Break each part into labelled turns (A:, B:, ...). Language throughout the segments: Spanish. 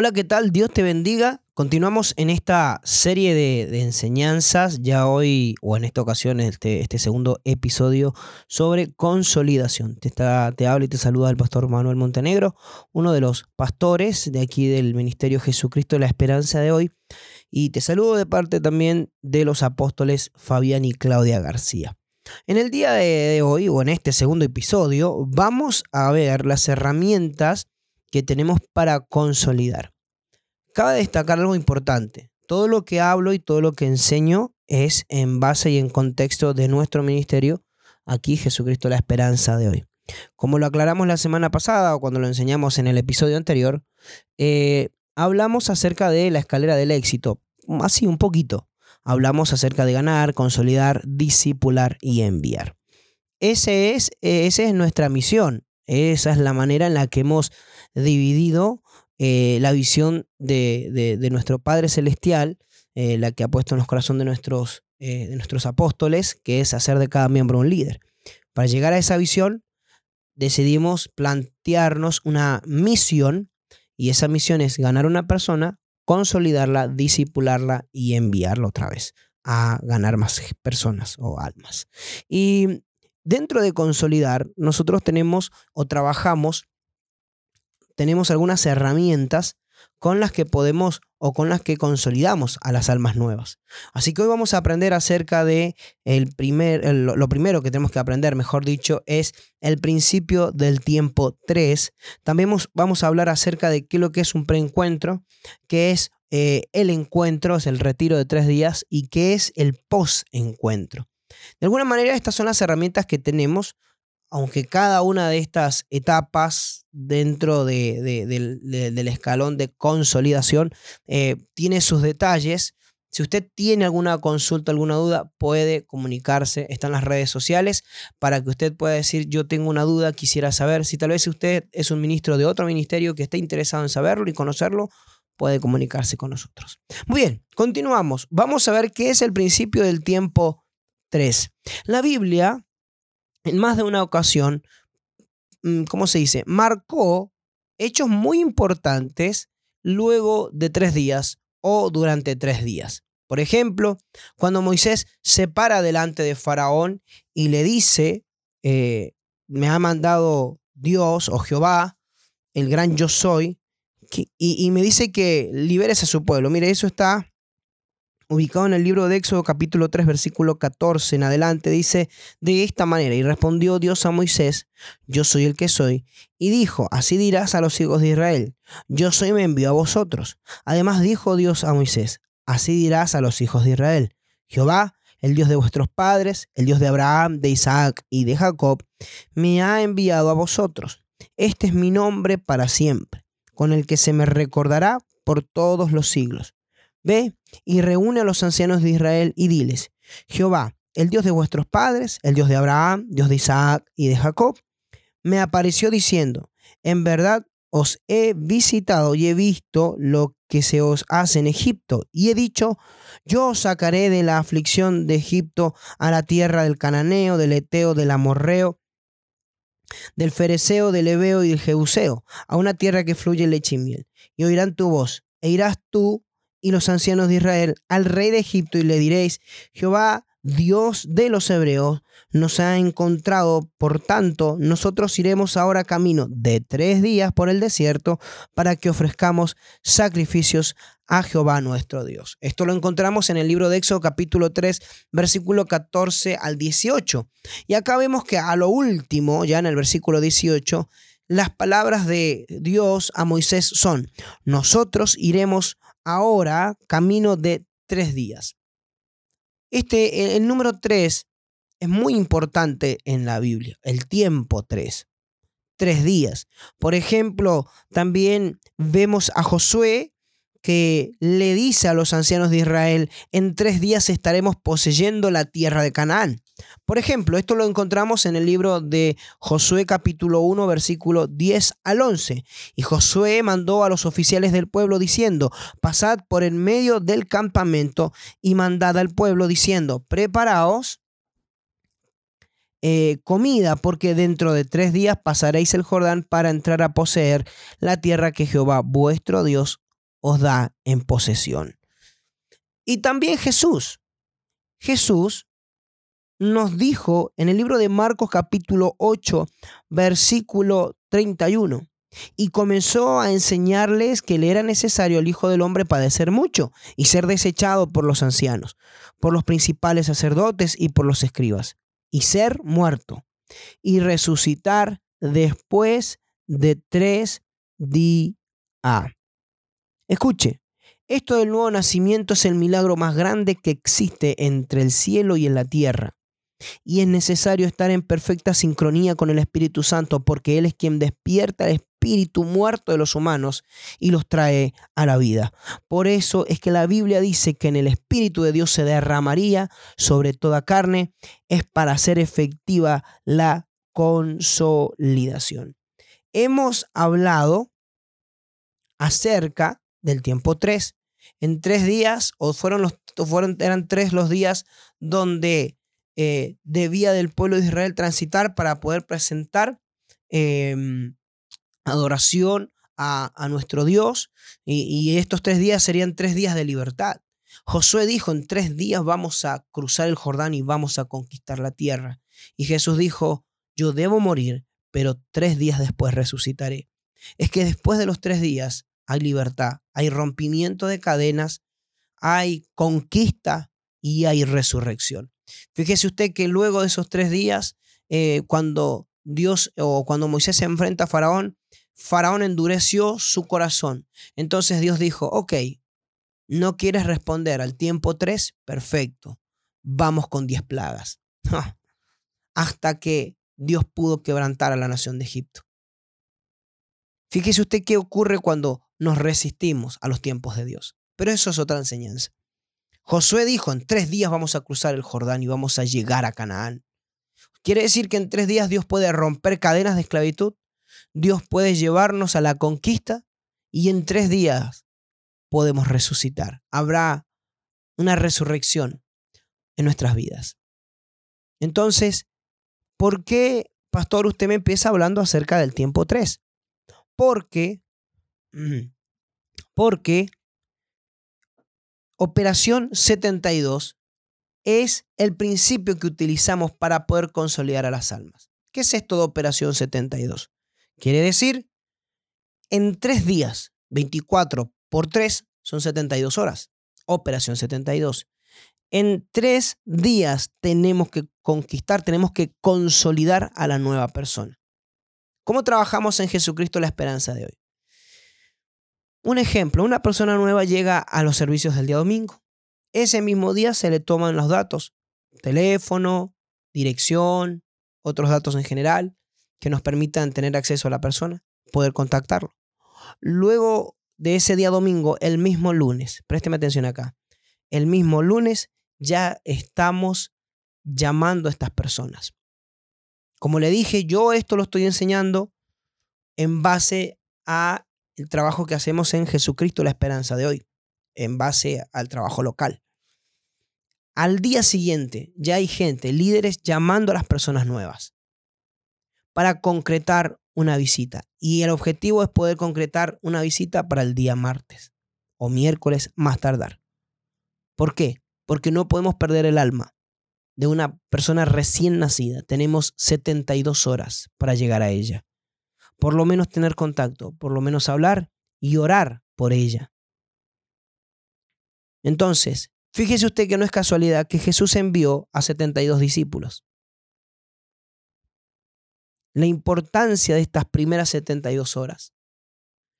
A: Hola, ¿qué tal? Dios te bendiga. Continuamos en esta serie de, enseñanzas, ya hoy, o en esta ocasión, este, este segundo episodio sobre consolidación. Te, está, te habla y te saluda el pastor Manuel Montenegro, uno de los pastores de aquí del Ministerio Jesucristo de la Esperanza de hoy. Y te saludo de parte también de los apóstoles Fabián y Claudia García. En el día de hoy, o en este segundo episodio, vamos a ver las herramientas que tenemos para consolidar. Cabe destacar algo importante. Todo lo que hablo y todo lo que enseño es en base y en contexto de nuestro ministerio, aquí Jesucristo la Esperanza de hoy. Como lo aclaramos la semana pasada o cuando lo enseñamos en el episodio anterior, eh, hablamos acerca de la escalera del éxito, así un poquito. Hablamos acerca de ganar, consolidar, discipular y enviar. Ese es, esa es nuestra misión, esa es la manera en la que hemos dividido eh, la visión de, nuestro Padre Celestial, eh, la que ha puesto en los corazones de nuestros, eh, de nuestros apóstoles, que es hacer de cada miembro un líder. Para llegar a esa visión, decidimos plantearnos una misión, y esa misión es ganar una persona, consolidarla, disipularla y enviarla otra vez a ganar más personas o almas. Y Dentro de consolidar, nosotros tenemos o trabajamos, tenemos algunas herramientas con las que podemos o con las que consolidamos a las almas nuevas. Así que hoy vamos a aprender acerca de el primer, lo primero que tenemos que aprender, mejor dicho, es el principio del tiempo 3. También vamos a hablar acerca de qué es lo que es un preencuentro, qué es eh, el encuentro, es el retiro de tres días y qué es el post-encuentro. De alguna manera, estas son las herramientas que tenemos, aunque cada una de estas etapas dentro del escalón de consolidación eh, tiene sus detalles. Si usted tiene alguna consulta, alguna duda, puede comunicarse. Están las redes sociales para que usted pueda decir, yo tengo una duda, quisiera saber. Si tal vez usted es un ministro de otro ministerio que esté interesado en saberlo y conocerlo, puede comunicarse con nosotros. Muy bien, continuamos. Vamos a ver qué es el principio del tiempo 3. La Biblia, en más de una ocasión, mm, ¿cómo se dice? Marcó hechos muy importantes luego de tres días o durante tres días. Por ejemplo, cuando Moisés se para delante de Faraón y le dice, eh, me ha mandado Dios o Jehová, el gran yo soy, y, y, me dice que liberes a su pueblo. Mire, eso está ubicado en el libro de Éxodo capítulo 3 versículo 14 en adelante, dice de esta manera, y respondió Dios a Moisés, yo soy el que soy, y dijo, así dirás a los hijos de Israel, yo soy me envío a vosotros. Además dijo Dios a Moisés, así dirás a los hijos de Israel, Jehová, el Dios de vuestros padres, el Dios de Abraham, de Isaac y de Jacob, me ha enviado a vosotros. Este es mi nombre para siempre, con el que se me recordará por todos los siglos. Ve y reúne a los ancianos de Israel y diles, Jehová, el Dios de vuestros padres, el Dios de Abraham, Dios de Isaac y de Jacob, me apareció diciendo, en verdad os he visitado y he visto lo que se os hace en Egipto, y he dicho, yo os sacaré de la aflicción de Egipto a la tierra del cananeo, del eteo, del amorreo, del fereceo, del ebeo y del jeuseo, a una tierra que fluye leche y. Y oirán tu voz, e irás tú y los ancianos de Israel al rey de Egipto y le diréis, Jehová, Dios de los hebreos, nos ha encontrado, por tanto, nosotros iremos ahora camino de tres días por el desierto para que ofrezcamos sacrificios a Jehová nuestro Dios. Esto lo encontramos en el libro de Éxodo capítulo 3, versículo 14 al 18. Y acá vemos que a lo último, ya en el versículo 18, las palabras de Dios a Moisés son, nosotros iremos ahora camino de tres días. Este, el, número tres es muy importante en la Biblia, el tiempo tres. Tres días. Por ejemplo, también vemos a Josué que le dice a los ancianos de Israel, en tres días estaremos poseyendo la tierra de Canaán. Por ejemplo, esto lo encontramos en el libro de Josué capítulo 1 versículo 10 al 11. Y Josué mandó a los oficiales del pueblo diciendo, pasad por en medio del campamento y mandad al pueblo diciendo, preparaos eh, comida, porque dentro de tres días pasaréis el Jordán para entrar a poseer la tierra que Jehová vuestro Dios os da en posesión. Y también Jesús. Jesús nos dijo en el libro de Marcos capítulo 8, versículo 31, y comenzó a enseñarles que le era necesario al Hijo del Hombre padecer mucho y ser desechado por los ancianos, por los principales sacerdotes y por los escribas, y ser muerto, y resucitar después de tres días. Escuche, esto del nuevo nacimiento es el milagro más grande que existe entre el cielo y en la tierra. Y es necesario estar en perfecta sincronía con el Espíritu Santo porque Él es quien despierta el espíritu muerto de los humanos y los trae a la vida. Por eso es que la Biblia dice que en el Espíritu de Dios se derramaría sobre toda carne, es para hacer efectiva la consolidación. Hemos hablado acerca del tiempo 3. En tres días, o fueron los, fueron, eran tres los días donde eh, debía del pueblo de Israel transitar para poder presentar em, adoración a, nuestro Dios. Y, y estos tres días serían tres días de libertad. Josué dijo, en tres días vamos a cruzar el Jordán y vamos a conquistar la tierra. Y Jesús dijo, yo debo morir, pero tres días después resucitaré. Es que después de los tres días hay libertad, hay rompimiento de cadenas, hay conquista y hay resurrección. Fíjese usted que luego de esos tres días, eh, cuando Dios o cuando Moisés se enfrenta a Faraón, Faraón endureció su corazón. Entonces Dios dijo, ok, ¿no quieres responder al tiempo tres? Perfecto, vamos con diez plagas. Hasta que Dios pudo quebrantar a la nación de Egipto. Fíjese usted qué ocurre cuando nos resistimos a los tiempos de Dios. Pero eso es otra enseñanza. Josué dijo, en tres días vamos a cruzar el Jordán y vamos a llegar a Canaán. ¿Quiere decir que en tres días Dios puede romper cadenas de esclavitud? Dios puede llevarnos a la conquista y en tres días podemos resucitar. Habrá una resurrección en nuestras vidas. Entonces, ¿por qué, pastor, usted me empieza hablando acerca del tiempo 3? Porque, porque Operación 72 es el principio que utilizamos para poder consolidar a las almas. ¿Qué es esto de Operación 72? Quiere decir, en tres días, 24 por 3 son 72 horas. Operación 72. En tres días tenemos que conquistar, tenemos que consolidar a la nueva persona. ¿Cómo trabajamos en Jesucristo la esperanza de hoy? Un ejemplo, una persona nueva llega a los servicios del día domingo. Ese mismo día se le toman los datos, teléfono, dirección, otros datos en general, que nos permitan tener acceso a la persona, poder contactarlo. Luego de ese día domingo, el mismo lunes, présteme atención acá, el mismo lunes ya estamos llamando a estas personas. Como le dije, yo esto lo estoy enseñando en base a el trabajo que hacemos en Jesucristo, la esperanza de hoy, en base al trabajo local. Al día siguiente ya hay gente, líderes, llamando a las personas nuevas para concretar una visita. Y el objetivo es poder concretar una visita para el día martes o miércoles más tardar. ¿Por qué? Porque no podemos perder el alma de una persona recién nacida. Tenemos 72 horas para llegar a ella por lo menos tener contacto, por lo menos hablar y orar por ella. Entonces, fíjese usted que no es casualidad que Jesús envió a 72 discípulos. La importancia de estas primeras 72 horas.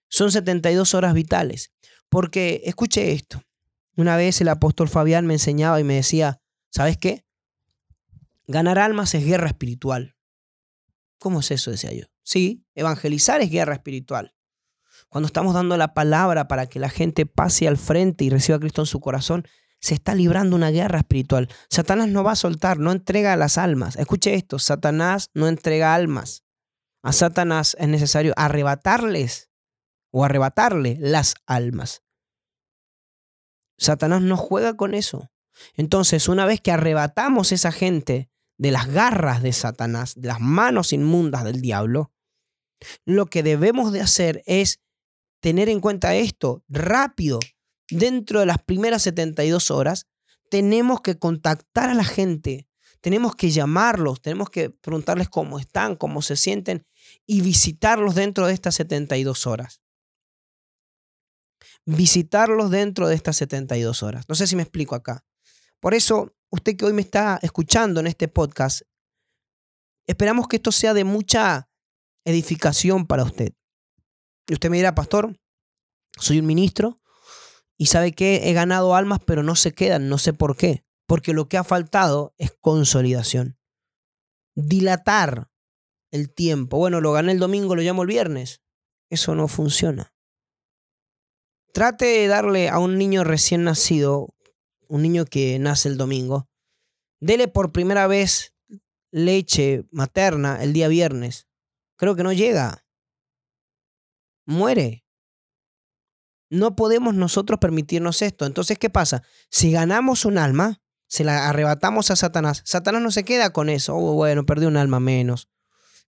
A: Son 72 horas vitales. Porque, escuche esto, una vez el apóstol Fabián me enseñaba y me decía, ¿sabes qué? Ganar almas es guerra espiritual. ¿Cómo es eso? decía yo. Sí, evangelizar es guerra espiritual. Cuando estamos dando la palabra para que la gente pase al frente y reciba a Cristo en su corazón, se está librando una guerra espiritual. Satanás no va a soltar, no entrega las almas. Escuche esto, Satanás no entrega almas. A Satanás es necesario arrebatarles o arrebatarle las almas. Satanás no juega con eso. Entonces, una vez que arrebatamos esa gente de las garras de Satanás, de las manos inmundas del diablo, lo que debemos de hacer es tener en cuenta esto rápido. Dentro de las primeras 72 horas, tenemos que contactar a la gente, tenemos que llamarlos, tenemos que preguntarles cómo están, cómo se sienten y visitarlos dentro de estas 72 horas. Visitarlos dentro de estas 72 horas. No sé si me explico acá. Por eso, usted que hoy me está escuchando en este podcast, esperamos que esto sea de mucha edificación para usted. Y usted me dirá, pastor, soy un ministro y sabe que he ganado almas, pero no se quedan, no sé por qué. Porque lo que ha faltado es consolidación. Dilatar el tiempo. Bueno, lo gané el domingo, lo llamo el viernes. Eso no funciona. Trate de darle a un niño recién nacido, un niño que nace el domingo, dele por primera vez leche materna el día viernes. Creo que no llega. Muere. No podemos nosotros permitirnos esto. Entonces, ¿qué pasa? Si ganamos un alma, se la arrebatamos a Satanás. Satanás no se queda con eso. Oh, bueno, perdí un alma menos.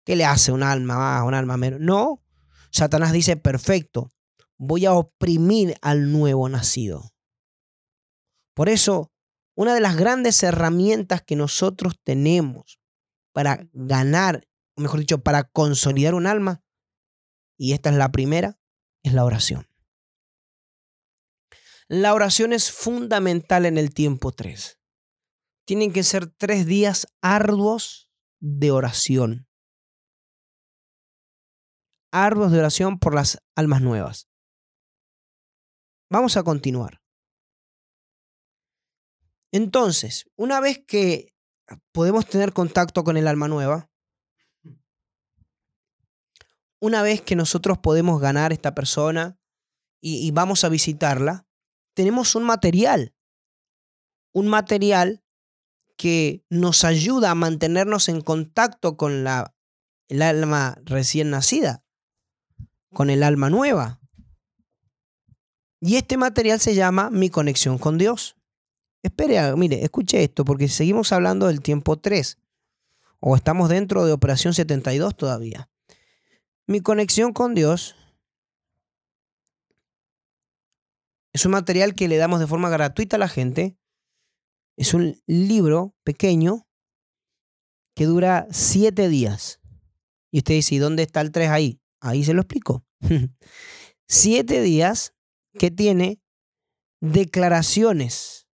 A: ¿Qué le hace un alma más, un alma menos? No. Satanás dice, perfecto, voy a oprimir al nuevo nacido. Por eso, una de las grandes herramientas que nosotros tenemos para ganar, mejor dicho, para consolidar un alma, y esta es la primera, es la oración. La oración es fundamental en el tiempo 3. Tienen que ser tres días arduos de oración. Arduos de oración por las almas nuevas. Vamos a continuar. Entonces, una vez que podemos tener contacto con el alma nueva, una vez que nosotros podemos ganar esta persona y, vamos a visitarla, tenemos un material, un material que nos ayuda a mantenernos en contacto con la, el alma recién nacida, con el alma nueva. Y este material se llama Mi conexión con Dios. Espere, mire, escuche esto, porque seguimos hablando del tiempo 3, o estamos dentro de Operación 72 todavía. Mi conexión con Dios es un material que le damos de forma gratuita a la gente. Es un libro pequeño que dura siete días. Y usted dice, ¿y dónde está el 3 ahí? Ahí se lo explico. siete días que tiene declaraciones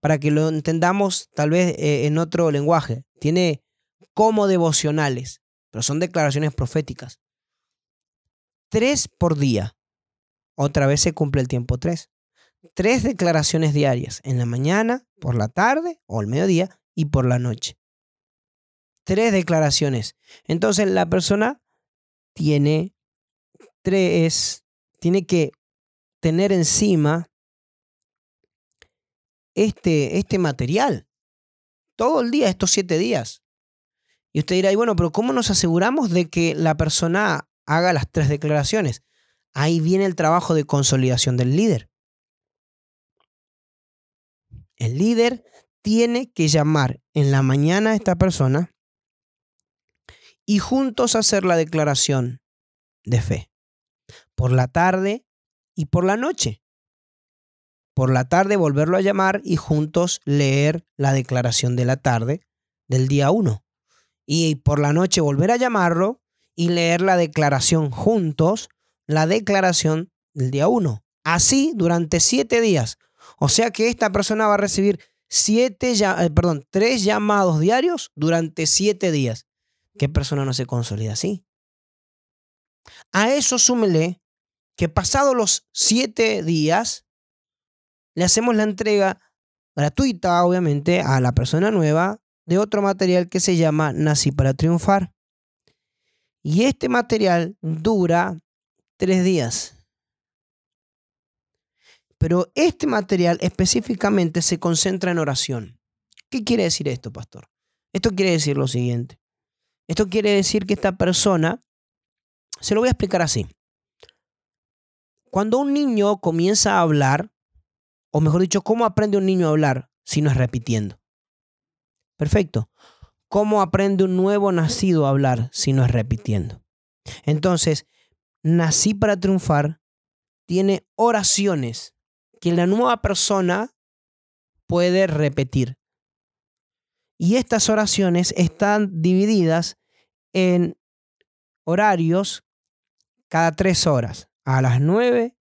A: para que lo entendamos tal vez eh, en otro lenguaje. Tiene como devocionales, pero son declaraciones proféticas. Tres por día. Otra vez se cumple el tiempo tres. Tres declaraciones diarias, en la mañana, por la tarde o al mediodía y por la noche. Tres declaraciones. Entonces la persona tiene tres, tiene que tener encima este, este material. Todo el día, estos siete días. Y usted dirá, y bueno, pero ¿cómo nos aseguramos de que la persona haga las tres declaraciones? Ahí viene el trabajo de consolidación del líder. El líder tiene que llamar en la mañana a esta persona y juntos hacer la declaración de fe. Por la tarde y por la noche por la tarde volverlo a llamar y juntos leer la declaración de la tarde del día 1. Y por la noche volver a llamarlo y leer la declaración juntos, la declaración del día 1. Así durante siete días. O sea que esta persona va a recibir siete, eh, perdón, tres llamados diarios durante siete días. ¿Qué persona no se consolida así? A eso súmele que pasados los siete días, le hacemos la entrega gratuita, obviamente, a la persona nueva de otro material que se llama Nací para Triunfar. Y este material dura tres días. Pero este material específicamente se concentra en oración. ¿Qué quiere decir esto, pastor? Esto quiere decir lo siguiente. Esto quiere decir que esta persona, se lo voy a explicar así. Cuando un niño comienza a hablar, o mejor dicho, ¿cómo aprende un niño a hablar si no es repitiendo? Perfecto. ¿Cómo aprende un nuevo nacido a hablar si no es repitiendo? Entonces, nací para triunfar tiene oraciones que la nueva persona puede repetir. Y estas oraciones están divididas en horarios cada tres horas, a las nueve,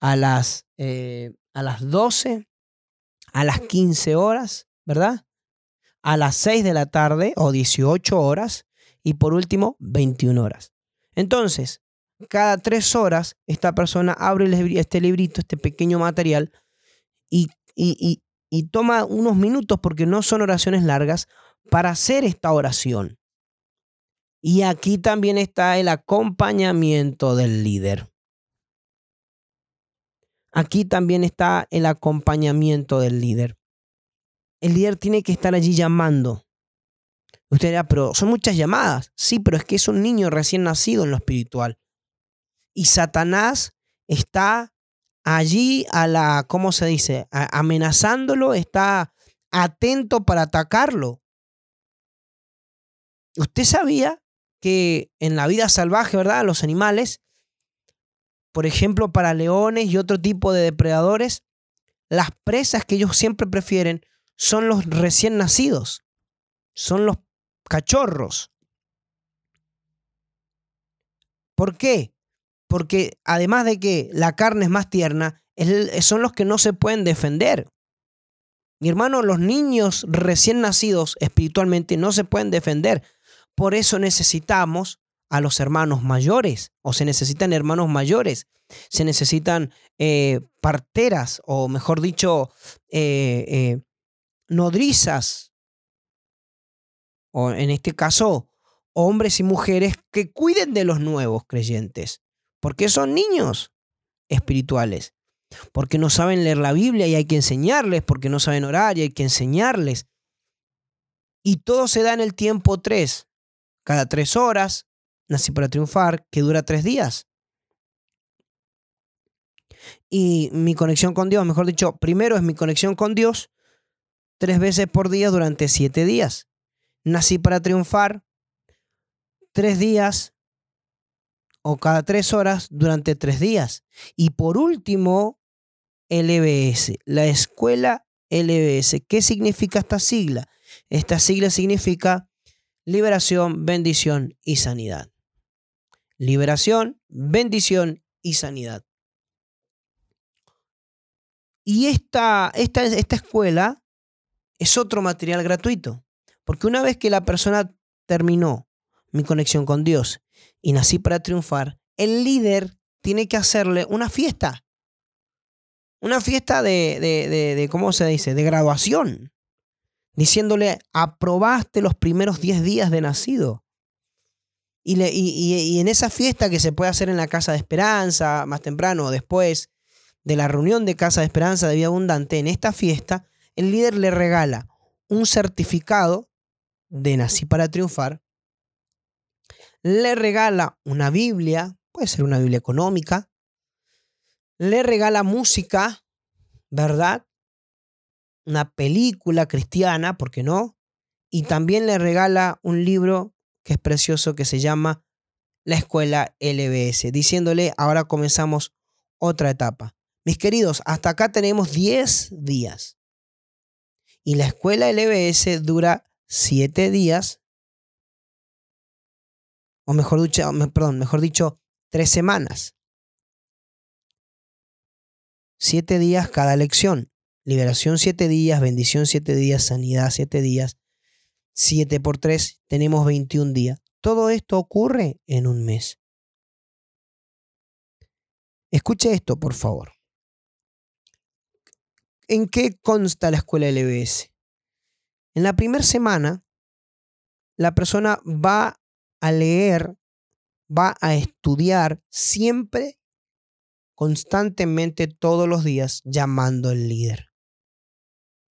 A: a las, eh, a las 12, a las 15 horas, ¿verdad? A las 6 de la tarde o 18 horas y por último 21 horas. Entonces, cada tres horas esta persona abre este librito, este pequeño material y, y, y toma unos minutos porque no son oraciones largas para hacer esta oración. Y aquí también está el acompañamiento del líder. Aquí también está el acompañamiento del líder. El líder tiene que estar allí llamando. Usted dirá, pero son muchas llamadas. Sí, pero es que es un niño recién nacido en lo espiritual. Y Satanás está allí a la, ¿cómo se dice? amenazándolo, está atento para atacarlo. ¿Usted sabía que en la vida salvaje, ¿verdad? Los animales, por ejemplo, para leones y otro tipo de depredadores, las presas que ellos siempre prefieren son los recién nacidos, son los cachorros. ¿Por qué? Porque además de que la carne es más tierna, son los que no se pueden defender. Mi hermano, los niños recién nacidos espiritualmente no se pueden defender. Por eso necesitamos a los hermanos mayores, o se necesitan hermanos mayores, se necesitan eh, parteras, o mejor dicho, eh, eh, nodrizas, o en este caso, hombres y mujeres que cuiden de los nuevos creyentes, porque son niños espirituales, porque no saben leer la Biblia y hay que enseñarles, porque no saben orar y hay que enseñarles. Y todo se da en el tiempo tres, cada tres horas, nací para triunfar, que dura tres días. Y mi conexión con Dios, mejor dicho, primero es mi conexión con Dios tres veces por día durante siete días. Nací para triunfar tres días o cada tres horas durante tres días. Y por último, LBS, la escuela LBS. ¿Qué significa esta sigla? Esta sigla significa liberación, bendición y sanidad. Liberación, bendición y sanidad. Y esta, esta, esta escuela es otro material gratuito, porque una vez que la persona terminó mi conexión con Dios y nací para triunfar, el líder tiene que hacerle una fiesta. Una fiesta de, de, de ¿cómo se dice? De graduación diciéndole, aprobaste los primeros 10 días de nacido. Y, y, en esa fiesta que se puede hacer en la Casa de Esperanza, más temprano o después de la reunión de Casa de Esperanza de Vida Abundante, en esta fiesta, el líder le regala un certificado de Nací para Triunfar, le regala una Biblia, puede ser una Biblia económica, le regala música, ¿verdad? una película cristiana, ¿por qué no? Y también le regala un libro que es precioso que se llama La Escuela LBS, diciéndole, ahora comenzamos otra etapa. Mis queridos, hasta acá tenemos 10 días. Y la escuela LBS dura 7 días, o mejor dicho, perdón, mejor dicho, 3 semanas. 7 días cada lección. Liberación siete días, bendición siete días, sanidad siete días. Siete por tres, tenemos 21 días. Todo esto ocurre en un mes. Escuche esto, por favor. ¿En qué consta la escuela LBS? En la primera semana, la persona va a leer, va a estudiar siempre, constantemente, todos los días, llamando al líder.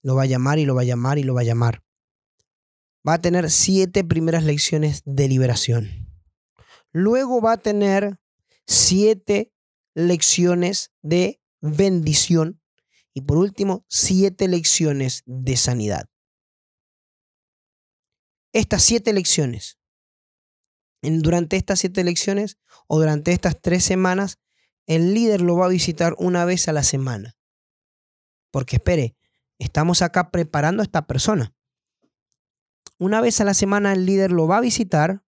A: Lo va a llamar y lo va a llamar y lo va a llamar. Va a tener siete primeras lecciones de liberación. Luego va a tener siete lecciones de bendición. Y por último, siete lecciones de sanidad. Estas siete lecciones, durante estas siete lecciones o durante estas tres semanas, el líder lo va a visitar una vez a la semana. Porque espere, estamos acá preparando a esta persona. Una vez a la semana el líder lo va a visitar.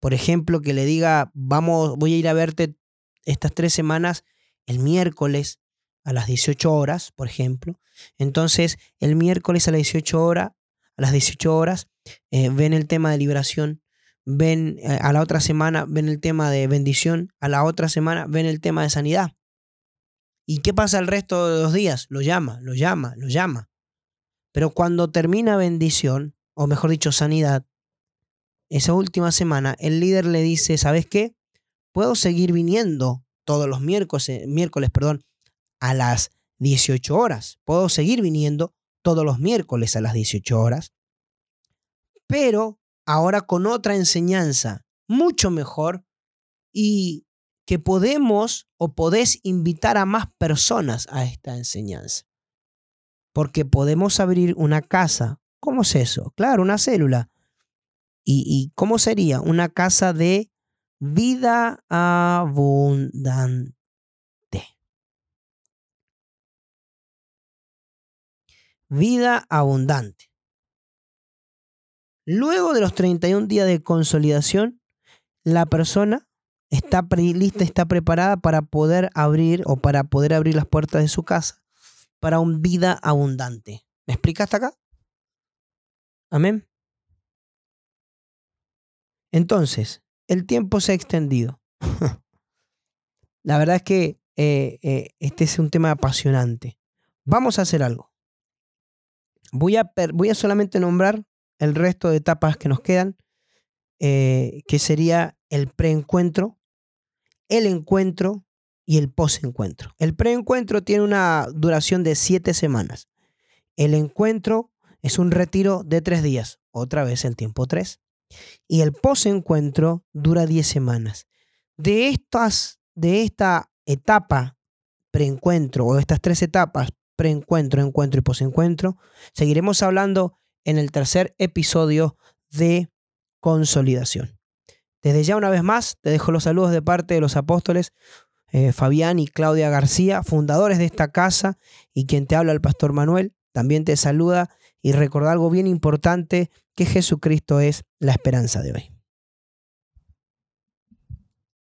A: Por ejemplo, que le diga, vamos, voy a ir a verte estas tres semanas el miércoles a las 18 horas, por ejemplo. Entonces, el miércoles a las 18 horas, a las 18 horas, eh, ven el tema de liberación, ven eh, a la otra semana, ven el tema de bendición, a la otra semana, ven el tema de sanidad. ¿Y qué pasa el resto de los días? Lo llama, lo llama, lo llama. Pero cuando termina bendición, o mejor dicho, sanidad, esa última semana, el líder le dice, ¿sabes qué? Puedo seguir viniendo todos los miércoles, eh, miércoles perdón, a las 18 horas. Puedo seguir viniendo todos los miércoles a las 18 horas, pero ahora con otra enseñanza mucho mejor y que podemos o podés invitar a más personas a esta enseñanza. Porque podemos abrir una casa. ¿Cómo es eso? Claro, una célula. ¿Y, y cómo sería? Una casa de vida abundante. Vida abundante. Luego de los 31 días de consolidación, la persona está lista, está preparada para poder abrir o para poder abrir las puertas de su casa para un vida abundante. ¿Me explica hasta acá? Amén. Entonces, el tiempo se ha extendido. la verdad es que eh, eh, este es un tema apasionante. Vamos a hacer algo. Voy a, voy a solamente nombrar el resto de etapas que nos quedan, eh, que sería el preencuentro, el encuentro y el posencuentro. El preencuentro tiene una duración de siete semanas. El encuentro es un retiro de tres días, otra vez el tiempo tres. Y el posencuentro dura diez semanas. De, estas, de esta etapa preencuentro o estas tres etapas, preencuentro, encuentro y posencuentro. Seguiremos hablando en el tercer episodio de consolidación. Desde ya una vez más te dejo los saludos de parte de los apóstoles eh, Fabián y Claudia García, fundadores de esta casa y quien te habla el pastor Manuel. También te saluda y recuerda algo bien importante, que Jesucristo es la esperanza de hoy.